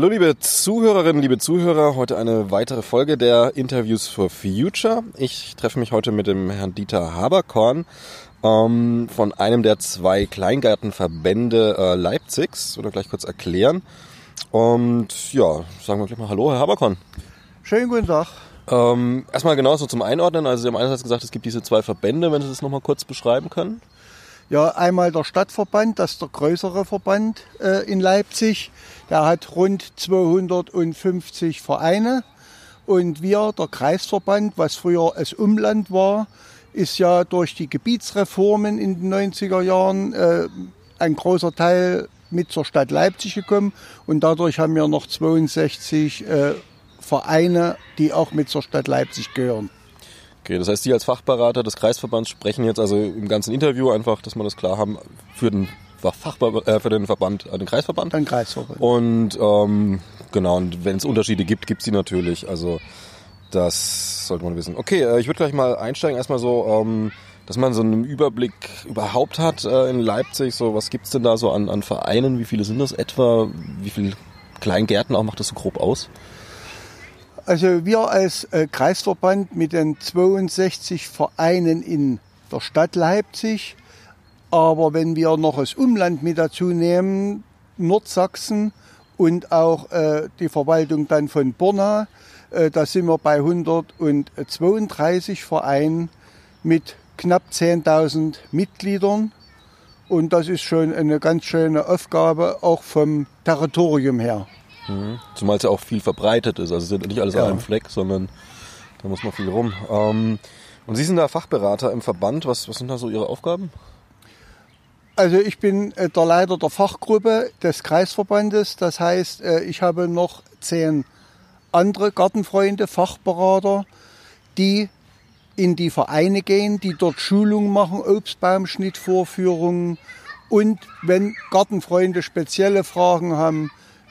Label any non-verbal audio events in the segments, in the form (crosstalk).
Hallo liebe Zuhörerinnen, liebe Zuhörer, heute eine weitere Folge der Interviews for Future. Ich treffe mich heute mit dem Herrn Dieter Haberkorn ähm, von einem der zwei Kleingartenverbände äh, Leipzigs. Oder gleich kurz erklären. Und ja, sagen wir gleich mal Hallo, Herr Haberkorn. Schönen guten Tag. Ähm, erstmal genau so zum Einordnen. Also Sie haben einerseits gesagt, es gibt diese zwei Verbände, wenn Sie das nochmal kurz beschreiben können. Ja, einmal der Stadtverband, das ist der größere Verband äh, in Leipzig. Der hat rund 250 Vereine. Und wir, der Kreisverband, was früher das Umland war, ist ja durch die Gebietsreformen in den 90er Jahren äh, ein großer Teil mit zur Stadt Leipzig gekommen. Und dadurch haben wir noch 62 äh, Vereine, die auch mit zur Stadt Leipzig gehören. Okay, das heißt, Sie als Fachberater des Kreisverbands sprechen jetzt also im ganzen Interview einfach, dass wir das klar haben, für den, Fachber äh, für den Verband, äh, den Kreisverband. Den Kreisverband. Und ähm, genau, und wenn es Unterschiede gibt, gibt es die natürlich. Also das sollte man wissen. Okay, äh, ich würde gleich mal einsteigen, erstmal so, ähm, dass man so einen Überblick überhaupt hat äh, in Leipzig. So, was gibt's denn da so an, an Vereinen? Wie viele sind das etwa? Wie viele Kleingärten auch macht das so grob aus? Also wir als äh, Kreisverband mit den 62 Vereinen in der Stadt Leipzig, aber wenn wir noch das Umland mit dazu nehmen, Nordsachsen und auch äh, die Verwaltung dann von Borna, äh, da sind wir bei 132 Vereinen mit knapp 10.000 Mitgliedern. Und das ist schon eine ganz schöne Aufgabe, auch vom Territorium her. Mhm. Zumal es ja auch viel verbreitet ist. Also es ist nicht alles ja. an einem Fleck, sondern da muss man viel rum. Ähm, und Sie sind da Fachberater im Verband. Was, was sind da so Ihre Aufgaben? Also ich bin äh, der Leiter der Fachgruppe des Kreisverbandes. Das heißt, äh, ich habe noch zehn andere Gartenfreunde, Fachberater, die in die Vereine gehen, die dort Schulungen machen, Obstbaumschnittvorführungen. Und wenn Gartenfreunde spezielle Fragen haben,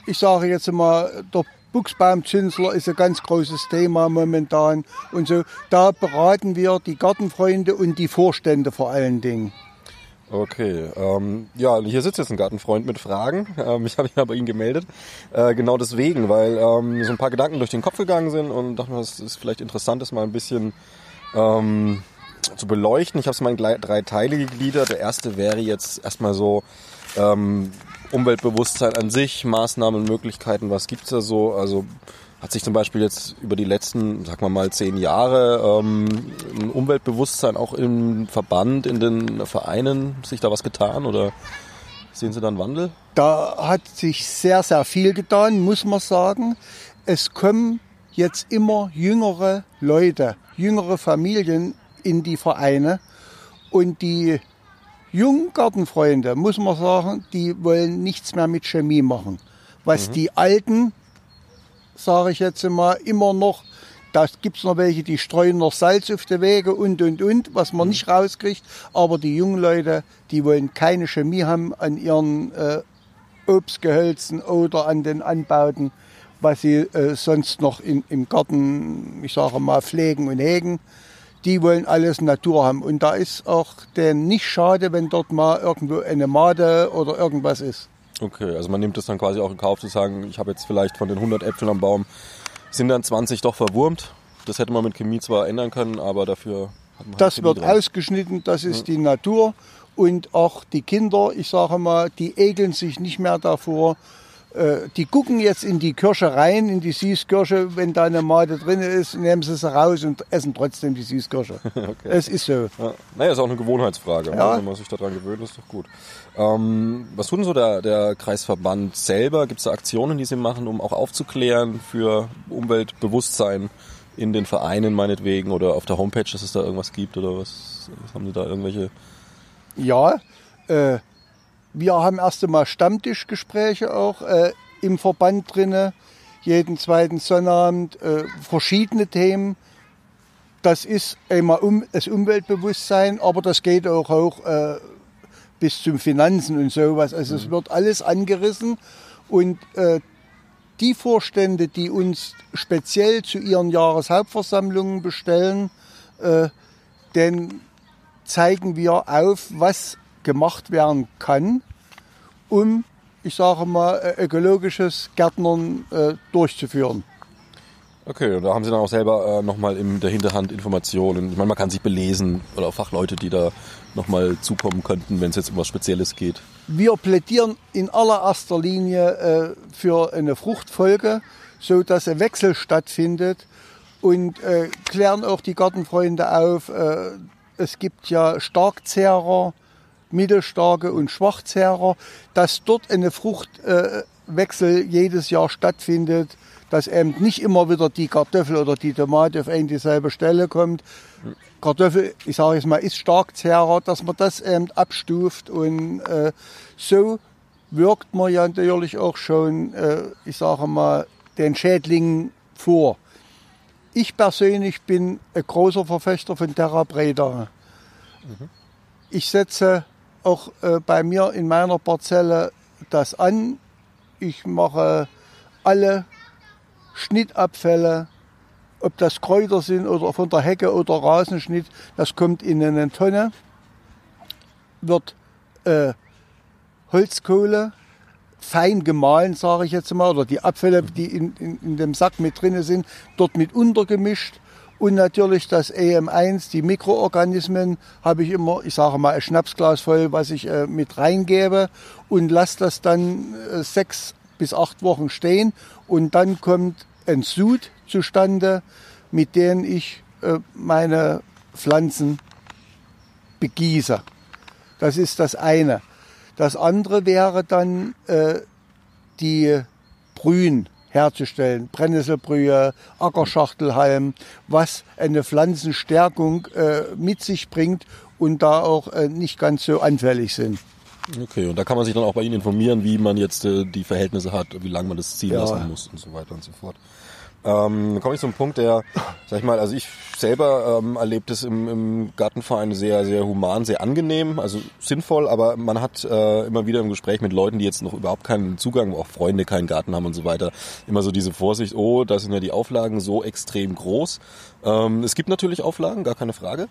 ich sage jetzt mal, der Buchsbaumzünsler ist ein ganz großes Thema momentan. Und so, da beraten wir die Gartenfreunde und die Vorstände vor allen Dingen. Okay, ähm, ja, hier sitzt jetzt ein Gartenfreund mit Fragen. Ähm, ich (laughs) habe ihn aber ihn gemeldet. Äh, genau deswegen, weil ähm, so ein paar Gedanken durch den Kopf gegangen sind und dachte mir, es ist vielleicht interessant, das mal ein bisschen ähm, zu beleuchten. Ich habe es mal in drei Teile gegliedert. Der erste wäre jetzt erstmal so ähm, Umweltbewusstsein an sich, Maßnahmen, Möglichkeiten, was gibt's da so? Also hat sich zum Beispiel jetzt über die letzten, sagen wir mal, zehn Jahre ähm, ein Umweltbewusstsein auch im Verband, in den Vereinen, sich da was getan oder sehen Sie da einen Wandel? Da hat sich sehr, sehr viel getan, muss man sagen. Es kommen jetzt immer jüngere Leute, jüngere Familien in die Vereine und die jungen Gartenfreunde, muss man sagen, die wollen nichts mehr mit Chemie machen. Was mhm. die Alten, sage ich jetzt mal, immer noch, da gibt's noch welche, die streuen noch Salz auf die Wege und, und, und, was man mhm. nicht rauskriegt. Aber die jungen Leute, die wollen keine Chemie haben an ihren äh, Obstgehölzen oder an den Anbauten, was sie äh, sonst noch in, im Garten, ich sage mal, pflegen und hegen die wollen alles Natur haben. Und da ist auch denen nicht schade, wenn dort mal irgendwo eine Made oder irgendwas ist. Okay, also man nimmt das dann quasi auch in Kauf zu sagen, ich habe jetzt vielleicht von den 100 Äpfeln am Baum, sind dann 20 doch verwurmt. Das hätte man mit Chemie zwar ändern können, aber dafür hat man Das wird dran. ausgeschnitten, das ist ja. die Natur. Und auch die Kinder, ich sage mal, die ekeln sich nicht mehr davor, die gucken jetzt in die Kirsche rein, in die Süßkirsche. Wenn da eine Mate drin ist, nehmen sie sie raus und essen trotzdem die Süßkirsche. (laughs) okay. Es ist so. Ja. Naja, ist auch eine Gewohnheitsfrage. Ne? Ja. Wenn man sich daran gewöhnt, ist doch gut. Ähm, was tut denn so der, der Kreisverband selber? Gibt es da Aktionen, die sie machen, um auch aufzuklären für Umweltbewusstsein in den Vereinen meinetwegen oder auf der Homepage, dass es da irgendwas gibt oder was, was haben Sie da irgendwelche? Ja, äh, wir haben erst einmal Stammtischgespräche auch äh, im Verband drinne, jeden zweiten Sonnabend, äh, verschiedene Themen. Das ist einmal um, das Umweltbewusstsein, aber das geht auch hoch äh, bis zum Finanzen und sowas. Also mhm. es wird alles angerissen und äh, die Vorstände, die uns speziell zu ihren Jahreshauptversammlungen bestellen, äh, den zeigen wir auf, was gemacht werden kann, um ich sage mal, äh, ökologisches Gärtnern äh, durchzuführen. Okay, und da haben Sie dann auch selber äh, nochmal in der Hinterhand Informationen. Ich meine, man kann sich belesen oder auch Fachleute, die da nochmal zukommen könnten, wenn es jetzt um was Spezielles geht. Wir plädieren in allererster Linie äh, für eine Fruchtfolge, so dass ein Wechsel stattfindet und äh, klären auch die Gartenfreunde auf. Äh, es gibt ja Starkzehrer, Mittelstarke und Schwachzehrer, dass dort eine Fruchtwechsel jedes Jahr stattfindet dass eben nicht immer wieder die Kartoffel oder die Tomate auf eine dieselbe Stelle kommt. Kartoffel, ich sage jetzt mal, ist stark zehrer, dass man das eben abstuft und äh, so wirkt man ja natürlich auch schon, äh, ich sage mal, den Schädlingen vor. Ich persönlich bin ein großer Verfechter von Terra Breda. Mhm. Ich setze auch äh, bei mir in meiner Parzelle das an. Ich mache alle Schnittabfälle, ob das Kräuter sind oder von der Hecke oder Rasenschnitt, das kommt in eine Tonne, wird äh, Holzkohle fein gemahlen, sage ich jetzt mal, oder die Abfälle, die in, in, in dem Sack mit drin sind, dort mit untergemischt. Und natürlich das EM1, die Mikroorganismen, habe ich immer, ich sage mal, ein Schnapsglas voll, was ich äh, mit reingebe und lasse das dann äh, sechs bis acht Wochen stehen. Und dann kommt ein Sud zustande, mit dem ich äh, meine Pflanzen begieße. Das ist das eine. Das andere wäre dann äh, die Brühen herzustellen, Brennnesselbrühe, Ackerschachtelhalm, was eine Pflanzenstärkung äh, mit sich bringt und da auch äh, nicht ganz so anfällig sind. Okay, und da kann man sich dann auch bei Ihnen informieren, wie man jetzt äh, die Verhältnisse hat, wie lange man das ziehen ja. lassen muss und so weiter und so fort. Ähm, komme ich zum Punkt, der, sag ich mal, also ich selber ähm, erlebe das im, im Gartenverein sehr, sehr human, sehr angenehm, also sinnvoll, aber man hat äh, immer wieder im Gespräch mit Leuten, die jetzt noch überhaupt keinen Zugang, auch Freunde keinen Garten haben und so weiter, immer so diese Vorsicht, oh, da sind ja die Auflagen so extrem groß. Ähm, es gibt natürlich Auflagen, gar keine Frage.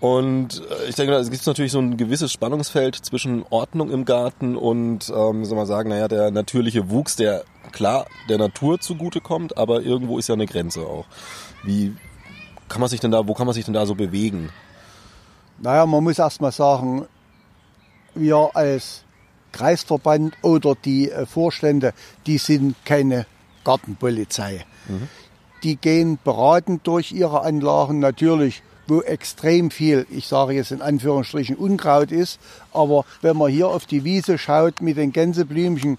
Und äh, ich denke, es gibt natürlich so ein gewisses Spannungsfeld zwischen Ordnung im Garten und, ähm, soll man sagen, naja, der natürliche Wuchs, der klar der Natur zugutekommt, aber irgendwo ist ja eine Grenze auch. Wie kann man sich denn da, wo kann man sich denn da so bewegen? Naja, man muss erst mal sagen, wir als Kreisverband oder die äh, Vorstände, die sind keine Gartenpolizei. Mhm. Die gehen beratend durch ihre Anlagen. Natürlich wo extrem viel, ich sage jetzt in Anführungsstrichen, Unkraut ist. Aber wenn man hier auf die Wiese schaut mit den Gänseblümchen,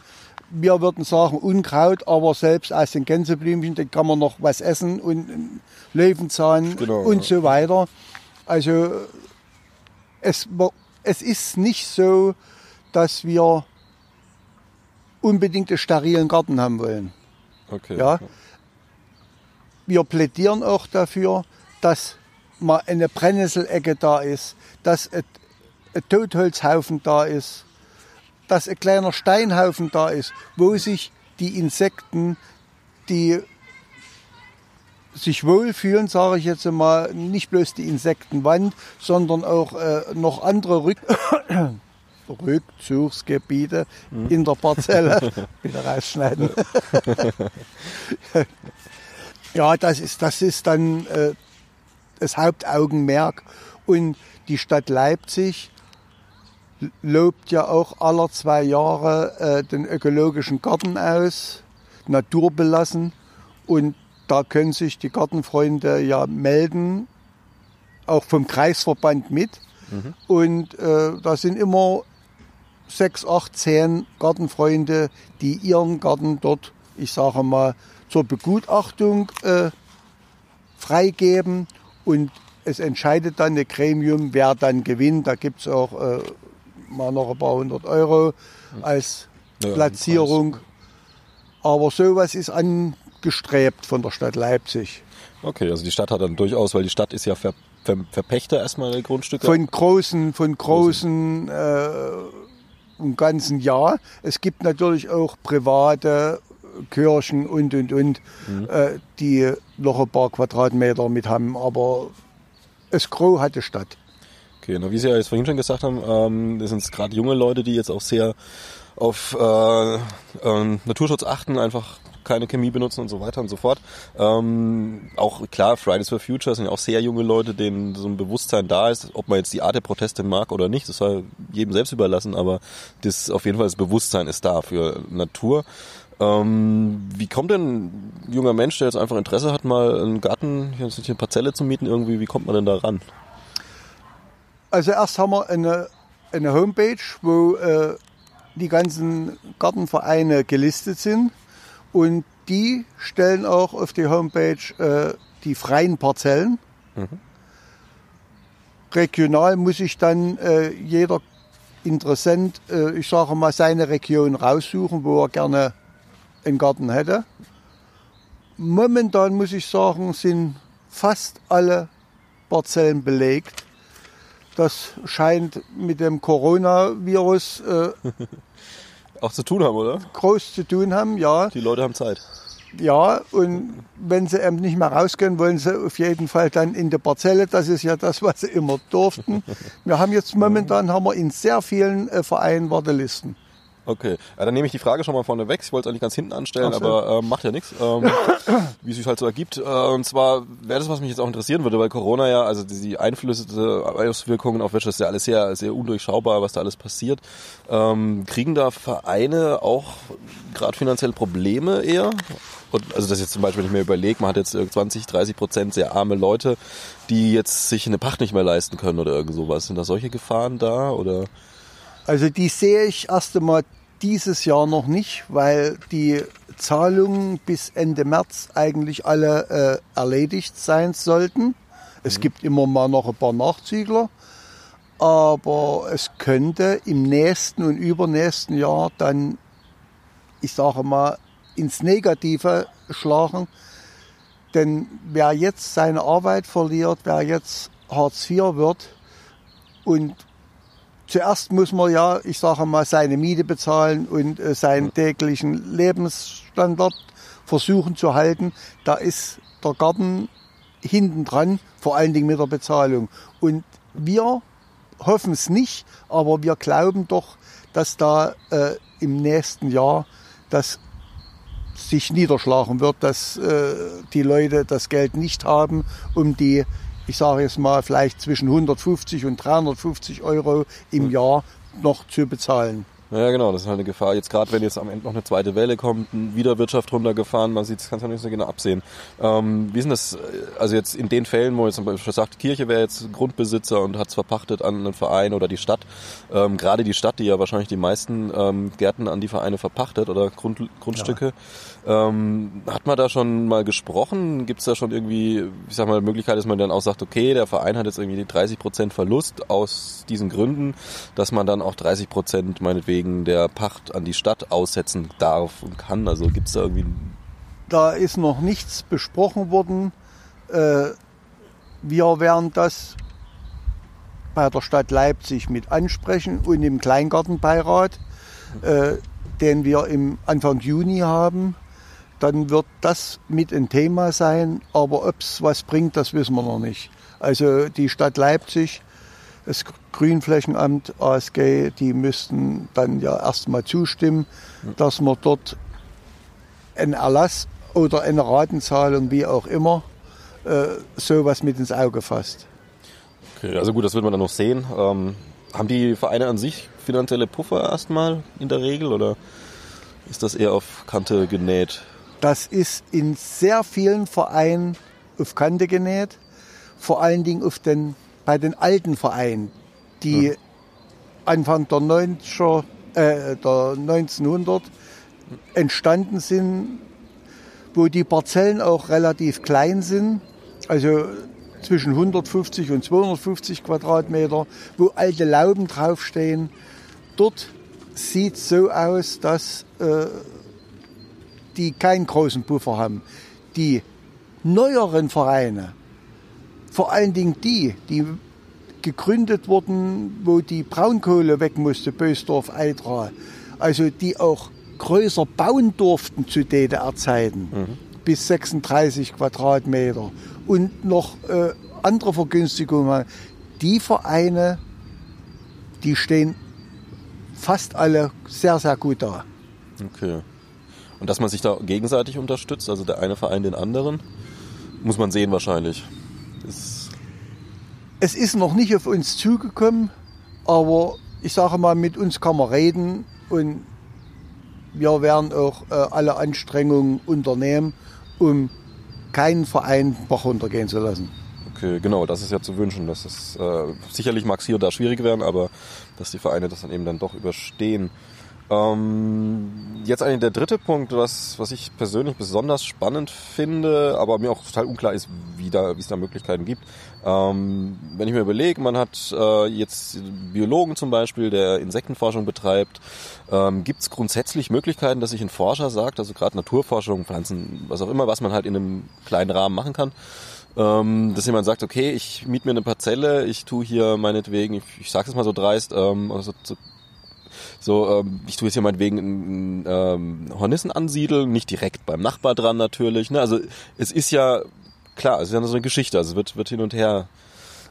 wir würden sagen Unkraut, aber selbst aus den Gänseblümchen, da kann man noch was essen und Löwenzahn genau, und so weiter. Also es, es ist nicht so, dass wir unbedingt einen sterilen Garten haben wollen. Okay. Ja? Wir plädieren auch dafür, dass mal eine Brennnesselecke da ist, dass ein, ein Totholzhaufen da ist, dass ein kleiner Steinhaufen da ist, wo sich die Insekten, die sich wohlfühlen, sage ich jetzt mal, nicht bloß die Insektenwand, sondern auch äh, noch andere Rück (coughs) Rückzugsgebiete mhm. in der Parzelle. (laughs) Wieder rausschneiden. (laughs) ja, das ist, das ist dann äh, das Hauptaugenmerk. Und die Stadt Leipzig lobt ja auch alle zwei Jahre äh, den ökologischen Garten aus, naturbelassen. Und da können sich die Gartenfreunde ja melden, auch vom Kreisverband mit. Mhm. Und äh, da sind immer sechs, acht, zehn Gartenfreunde, die ihren Garten dort, ich sage mal, zur Begutachtung äh, freigeben und es entscheidet dann ein Gremium, wer dann gewinnt. Da gibt es auch äh, mal noch ein paar hundert Euro als ja, Platzierung. Aber sowas ist angestrebt von der Stadt Leipzig. Okay, also die Stadt hat dann durchaus, weil die Stadt ist ja Ver, Ver, Verpächter erstmal der Grundstücke. Von großen, von großen, äh, im ganzen Jahr. Es gibt natürlich auch private Kirchen und und und, mhm. äh, die noch ein paar Quadratmeter mit haben, aber es Gros hatte Stadt. Okay, na, wie Sie ja jetzt vorhin schon gesagt haben, ähm, das sind gerade junge Leute, die jetzt auch sehr auf äh, äh, Naturschutz achten, einfach keine Chemie benutzen und so weiter und so fort. Ähm, auch klar, Fridays for Future sind ja auch sehr junge Leute, denen so ein Bewusstsein da ist, ob man jetzt die Art der Proteste mag oder nicht, das soll jedem selbst überlassen, aber das auf jeden Fall das Bewusstsein ist da für Natur. Ähm, wie kommt denn ein junger Mensch, der jetzt einfach Interesse hat, mal einen Garten, hier eine Parzelle zu mieten, irgendwie, wie kommt man denn da ran? Also erst haben wir eine, eine Homepage, wo äh, die ganzen Gartenvereine gelistet sind. Und die stellen auch auf die Homepage äh, die freien Parzellen. Mhm. Regional muss sich dann äh, jeder Interessent, äh, ich sage mal, seine Region raussuchen, wo er gerne einen Garten hätte. Momentan muss ich sagen, sind fast alle Parzellen belegt. Das scheint mit dem Coronavirus äh, (laughs) auch zu tun haben, oder? Groß zu tun haben, ja. Die Leute haben Zeit. Ja, und wenn sie eben nicht mehr rausgehen, wollen sie auf jeden Fall dann in der Parzelle. Das ist ja das, was sie immer durften. (laughs) Wir haben jetzt momentan haben wir in sehr vielen äh, Vereinen Wartelisten. Okay, ja, dann nehme ich die Frage schon mal vorne weg. Ich wollte es eigentlich ganz hinten anstellen, so. aber äh, macht ja nichts, ähm, (laughs) wie es sich halt so ergibt. Äh, und zwar wäre das, was mich jetzt auch interessieren würde, weil Corona ja, also die Einflüsse, Auswirkungen auf Wirtschaft ist ja alles sehr, sehr undurchschaubar, was da alles passiert. Ähm, kriegen da Vereine auch gerade finanziell Probleme eher? Und also das jetzt zum Beispiel, wenn ich mir überlege, man hat jetzt 20, 30 Prozent sehr arme Leute, die jetzt sich eine Pacht nicht mehr leisten können oder irgend sowas. Sind da solche Gefahren da oder? Also die sehe ich erst einmal dieses Jahr noch nicht, weil die Zahlungen bis Ende März eigentlich alle äh, erledigt sein sollten. Es mhm. gibt immer mal noch ein paar Nachzügler, aber es könnte im nächsten und übernächsten Jahr dann, ich sage mal, ins Negative schlagen. Denn wer jetzt seine Arbeit verliert, wer jetzt Hartz IV wird und zuerst muss man ja, ich sage mal, seine Miete bezahlen und äh, seinen täglichen Lebensstandard versuchen zu halten. Da ist der Garten hinten dran, vor allen Dingen mit der Bezahlung. Und wir hoffen es nicht, aber wir glauben doch, dass da äh, im nächsten Jahr das sich niederschlagen wird, dass äh, die Leute das Geld nicht haben, um die ich sage jetzt mal, vielleicht zwischen 150 und 350 Euro im Jahr noch zu bezahlen. Ja, genau, das ist halt eine Gefahr. Jetzt gerade, wenn jetzt am Ende noch eine zweite Welle kommt, wieder Wirtschaft runtergefahren, man sieht, das kann man nicht so genau absehen. Ähm, wie ist denn das, also jetzt in den Fällen, wo jetzt zum Beispiel sagt, Kirche wäre jetzt Grundbesitzer und hat es verpachtet an einen Verein oder die Stadt, ähm, gerade die Stadt, die ja wahrscheinlich die meisten ähm, Gärten an die Vereine verpachtet oder Grund, Grundstücke, ja. Ähm, hat man da schon mal gesprochen? Gibt es da schon irgendwie, ich sag mal, Möglichkeit, dass man dann auch sagt, okay, der Verein hat jetzt irgendwie 30 Prozent Verlust aus diesen Gründen, dass man dann auch 30 Prozent meinetwegen wegen der Pacht an die Stadt aussetzen darf und kann? Also gibt es da irgendwie... Da ist noch nichts besprochen worden. Äh, wir werden das bei der Stadt Leipzig mit ansprechen und im Kleingartenbeirat, äh, den wir im Anfang Juni haben. Dann wird das mit ein Thema sein, aber ob es was bringt, das wissen wir noch nicht. Also die Stadt Leipzig das Grünflächenamt, ASG, die müssten dann ja erstmal zustimmen, dass man dort einen Erlass oder eine Ratenzahlung, wie auch immer, äh, sowas mit ins Auge fasst. Okay, also gut, das wird man dann noch sehen. Ähm, haben die Vereine an sich finanzielle Puffer erstmal in der Regel oder ist das eher auf Kante genäht? Das ist in sehr vielen Vereinen auf Kante genäht, vor allen Dingen auf den bei den alten Vereinen, die mhm. Anfang der, 90er, äh, der 1900 entstanden sind, wo die Parzellen auch relativ klein sind, also zwischen 150 und 250 Quadratmeter, wo alte Lauben draufstehen. Dort sieht es so aus, dass äh, die keinen großen Puffer haben. Die neueren Vereine, vor allen Dingen die, die gegründet wurden, wo die Braunkohle weg musste, Bösdorf, Eidra. Also die auch größer bauen durften zu DDR-Zeiten, mhm. bis 36 Quadratmeter. Und noch äh, andere Vergünstigungen. Die Vereine, die stehen fast alle sehr, sehr gut da. Okay. Und dass man sich da gegenseitig unterstützt, also der eine Verein den anderen, muss man sehen wahrscheinlich. Ist Es ist noch nicht auf uns zugekommen, aber ich sage mal, mit uns kann man reden und wir werden auch äh, alle Anstrengungen unternehmen, um keinen Verein Bach runtergehen zu lassen. okay, genau, das ist ja zu wünschen. Das ist äh, sicherlich mag es hier und da schwierig werden, aber dass die Vereine das dann eben dann doch überstehen. Ähm, jetzt eigentlich der dritte Punkt, was, was ich persönlich besonders spannend finde, aber mir auch total unklar ist, wie da, wie es da Möglichkeiten gibt. Ähm, wenn ich mir überlege, man hat äh, jetzt Biologen zum Beispiel, der Insektenforschung betreibt, ähm, gibt es grundsätzlich Möglichkeiten, dass sich ein Forscher sagt, also gerade Naturforschung, Pflanzen, was auch immer, was man halt in einem kleinen Rahmen machen kann, ähm, dass jemand sagt, okay, ich miete mir eine Parzelle, ich tue hier meinetwegen, ich, ich sage es mal so dreist, ähm, also so, so, ähm, ich tue jetzt hier meinetwegen einen ähm, Hornissen ansiedeln, nicht direkt beim Nachbar dran natürlich. Ne? Also es ist ja, klar, es ist ja so eine Geschichte, also es wird, wird hin und her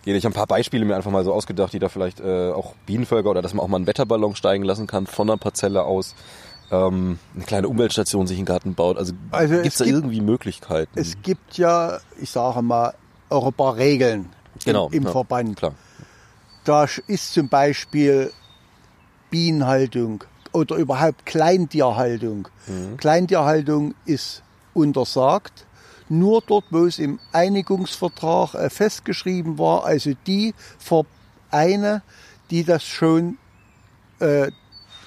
gehen. Ich habe ein paar Beispiele mir einfach mal so ausgedacht, die da vielleicht äh, auch Bienenvölker oder dass man auch mal einen Wetterballon steigen lassen kann von einer Parzelle aus. Ähm, eine kleine Umweltstation sich in den Garten baut. Also, Also es gibt's da gibt- irgendwie Möglichkeiten? Es gibt ja, ich sage mal, auch ein paar Regeln genau, im, im ja, Verband. Klar. Da ist zum Beispiel Bienenhaltung oder überhaupt Kleintierhaltung. Kleintierhaltung ist untersagt. Nur dort, wo es im Einigungsvertrag äh, festgeschrieben war, also die Vereine, die das schon äh,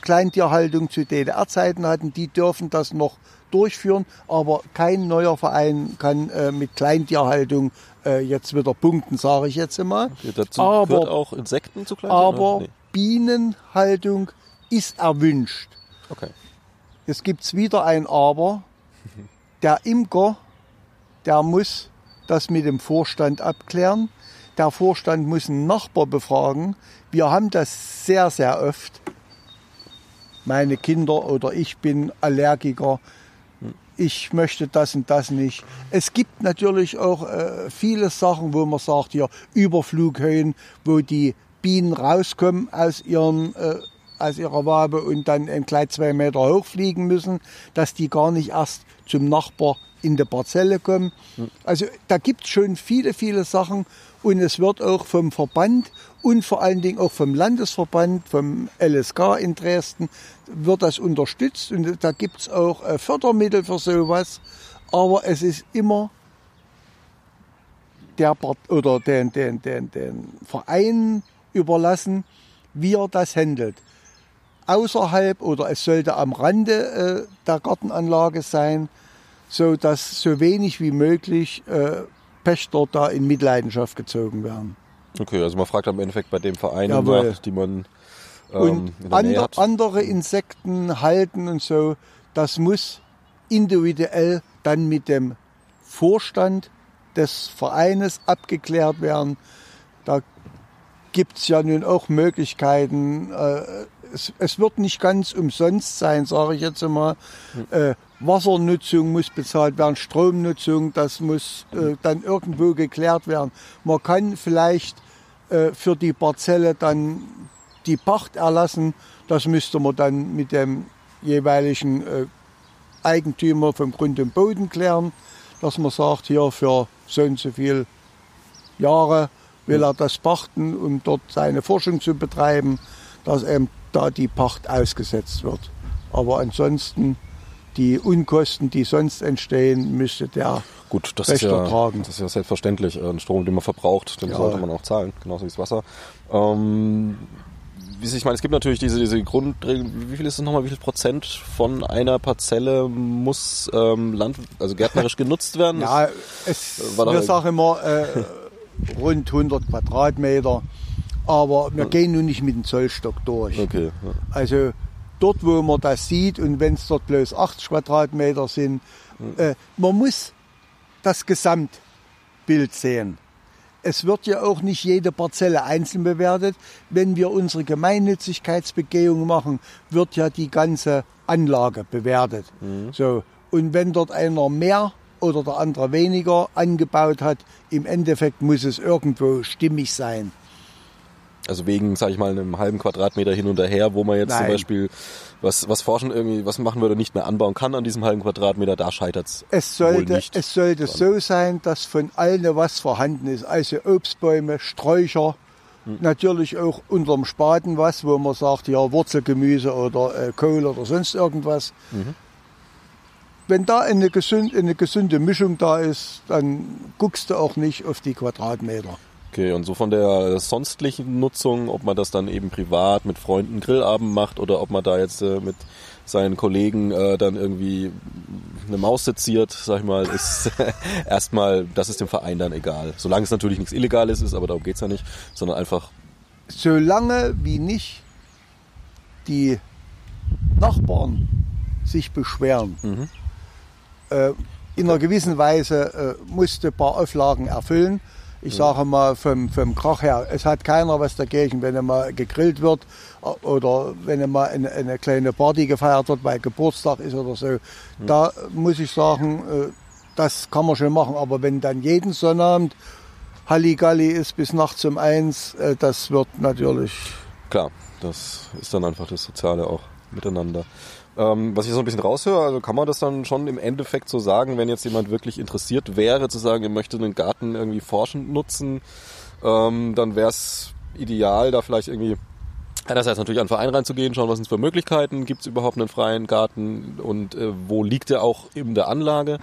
Kleintierhaltung zu DDR-Zeiten hatten, die dürfen das noch durchführen, aber kein neuer Verein kann äh, mit Kleintierhaltung äh, jetzt wieder punkten, sage ich jetzt mal. Okay, dazu Aber- gehört auch Insekten zu klein? Aber Nee. Bienenhaltung ist erwünscht. Okay. Jetzt gibt's wieder ein Aber. Der Imker, der muss das mit dem Vorstand abklären. Der Vorstand muss einen Nachbar befragen. Wir haben das sehr, sehr oft. Meine Kinder oder ich bin Allergiker. Ich möchte das und das nicht. Es gibt natürlich auch äh, viele Sachen, wo man sagt, hier Überflughöhen, wo die Bienen rauskommen aus ihren äh, aus ihrer Wabe und dann ein gleich zwei Meter hochfliegen müssen, dass die gar nicht erst zum Nachbar in die Parzelle kommen. Also da gibt es schon viele, viele Sachen und es wird auch vom Verband und vor allen Dingen auch vom Landesverband, vom LSK in Dresden, wird das unterstützt und da gibt es auch äh, Fördermittel für sowas. Aber es ist immer der Part oder den, den, den, den Verein überlassen, wie er das handelt. Außerhalb oder es sollte am Rande äh, der Gartenanlage sein, so dass so wenig wie möglich äh, Pächter da in Mitleidenschaft gezogen werden. Okay, also man fragt am Endeffekt bei dem Verein Jawohl. nach, die man ähm, und in der Nähe ander, andere Insekten halten und so, das muss individuell dann mit dem Vorstand des Vereines abgeklärt werden. Da gibt es ja nun auch Möglichkeiten. Äh, es, es wird nicht ganz umsonst sein, sage ich jetzt einmal. Äh, Wassernutzung muss bezahlt werden, Stromnutzung, das muss äh, dann irgendwo geklärt werden. Man kann vielleicht äh, für die Parzelle dann die Pacht erlassen. Das müsste man dann mit dem jeweiligen Eigentümer vom Grund und Boden klären, dass man sagt, hier für so und so viel Jahre will er das pachten, um dort seine Forschung zu betreiben, dass eben da die Pacht ausgesetzt wird. Aber ansonsten die Unkosten, die sonst entstehen, müsste der Gut, das ist, Pächter ja, tragen. das ist ja selbstverständlich. Äh, Ein Strom, den man verbraucht, den Ja. sollte man auch zahlen, genauso wie das Wasser. Ähm, wie ich meine, es gibt natürlich diese, diese Grundregeln. Wie viel ist es nochmal? Wie viel Prozent von einer Parzelle muss ähm, Land, also gärtnerisch (laughs) genutzt werden? Ja, es, War doch- wir sagen immer äh, rund 100 Quadratmeter, aber wir gehen nun nicht mit dem Zollstock durch. Okay. Ja. Also dort, wo man das sieht und wenn es dort bloß 80 Quadratmeter sind, äh, man muss das Gesamtbild sehen. Es wird ja auch nicht jede Parzelle einzeln bewertet. Wenn wir unsere Gemeinnützigkeitsbegehung machen, wird ja die ganze Anlage bewertet. So. Und wenn dort einer mehr oder der andere weniger angebaut hat, im Endeffekt muss es irgendwo stimmig sein. Also wegen, sage ich mal, einem halben Quadratmeter hin und her, wo man jetzt Nein. zum Beispiel was, was forschen irgendwie, was machen würde, nicht mehr anbauen kann an diesem halben Quadratmeter, da scheitert's Es wohl sollte, nicht. es sollte so sein, dass von allen was vorhanden ist. Also Obstbäume, Sträucher, Hm. natürlich auch unterm Spaten was, wo man sagt, ja, Wurzelgemüse oder äh, Kohl oder sonst irgendwas. Mhm. Wenn da eine, gesund, eine gesunde Mischung da ist, dann guckst du auch nicht auf die Quadratmeter. Okay, und so von der sonstlichen Nutzung, ob man das dann eben privat mit Freunden Grillabend macht oder ob man da jetzt äh, mit seinen Kollegen äh, dann irgendwie eine Maus seziert, sag ich mal, ist (laughs) erstmal, das ist dem Verein dann egal. Solange es natürlich nichts Illegales ist, aber darum geht's ja nicht, sondern einfach, Solange wie nicht die Nachbarn sich beschweren, Mhm. Äh, in einer gewissen Weise äh, musste ein paar Auflagen erfüllen. Ich sage mal vom, vom Krach her, es hat keiner was dagegen, wenn mal gegrillt wird äh, oder wenn mal eine, eine kleine Party gefeiert wird, weil Geburtstag ist oder so. Da muss ich sagen, das kann man schon machen. Aber wenn dann jeden Sonnabend Halligalli ist bis nachts um eins, das wird natürlich klar, das ist dann einfach das Soziale auch miteinander. Ähm, was ich so ein bisschen raushöre, also kann man das dann schon im Endeffekt so sagen, wenn jetzt jemand wirklich interessiert wäre, zu sagen, er möchte einen Garten irgendwie forschend nutzen, ähm, dann wäre es ideal, da vielleicht irgendwie einerseits natürlich an den Verein reinzugehen, schauen, was sind es für Möglichkeiten, gibt es überhaupt einen freien Garten und äh, wo liegt er auch in der Anlage.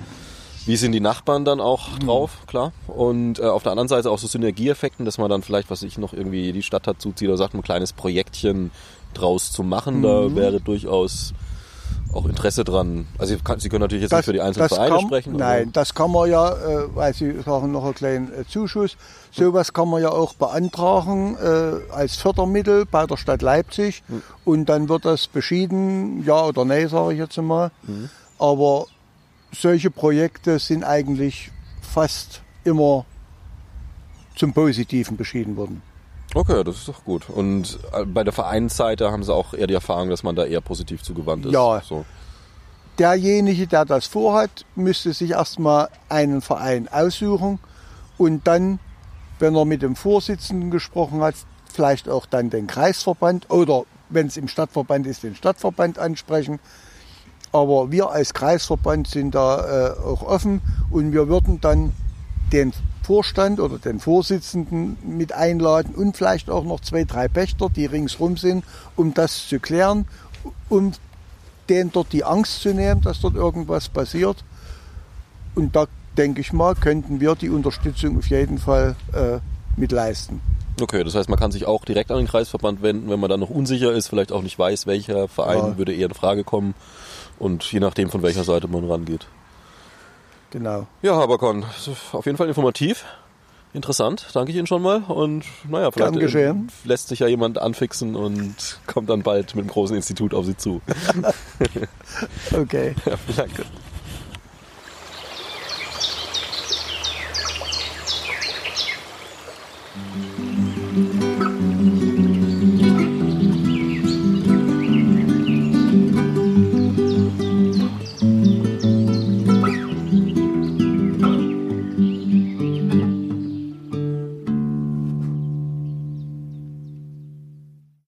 Wie sind die Nachbarn dann auch drauf, klar. Und äh, auf der anderen Seite auch so Synergieeffekten, dass man dann vielleicht, was ich noch irgendwie die Stadt dazu zieht oder sagt, ein kleines Projektchen draus zu machen. Da wäre durchaus auch Interesse dran. Also Sie, kann, Sie können natürlich jetzt nicht für die einzelnen Vereine kann, sprechen. Nein, das kann man ja, äh, weil Sie sagen noch einen kleinen äh, Zuschuss, sowas kann man ja auch beantragen äh, als Fördermittel bei der Stadt Leipzig Hm. und dann wird das beschieden, ja oder nein, sage ich jetzt mal. Hm. Aber solche Projekte sind eigentlich fast immer zum Positiven beschieden worden. Okay, das ist doch gut. Und äh, bei der Vereinsseite haben Sie auch eher die Erfahrung, dass man da eher positiv zugewandt ist. Ja. So. derjenige, der das vorhat, müsste sich erstmal einen Verein aussuchen und dann, wenn er mit dem Vorsitzenden gesprochen hat, vielleicht auch dann den Kreisverband oder wenn es im Stadtverband ist, den Stadtverband ansprechen. Aber wir als Kreisverband sind da äh, auch offen und wir würden dann den Vorstand oder den Vorsitzenden mit einladen und vielleicht auch noch zwei, drei Pächter, die ringsrum sind, um das zu klären, um denen dort die Angst zu nehmen, dass dort irgendwas passiert. Und da denke ich mal, könnten wir die Unterstützung auf jeden Fall äh, mit leisten. Okay, das heißt, man kann sich auch direkt an den Kreisverband wenden, wenn man dann noch unsicher ist, vielleicht auch nicht weiß, welcher Verein Ja. würde eher in Frage kommen und je nachdem, von welcher Seite man rangeht. Genau. Ja, Haberkorn, ist auf jeden Fall informativ, interessant, danke ich Ihnen schon mal und naja, vielleicht äh, lässt sich ja jemand anfixen und kommt dann bald mit einem großen Institut auf Sie zu. (laughs) Okay. (laughs) ja, vielen Dank.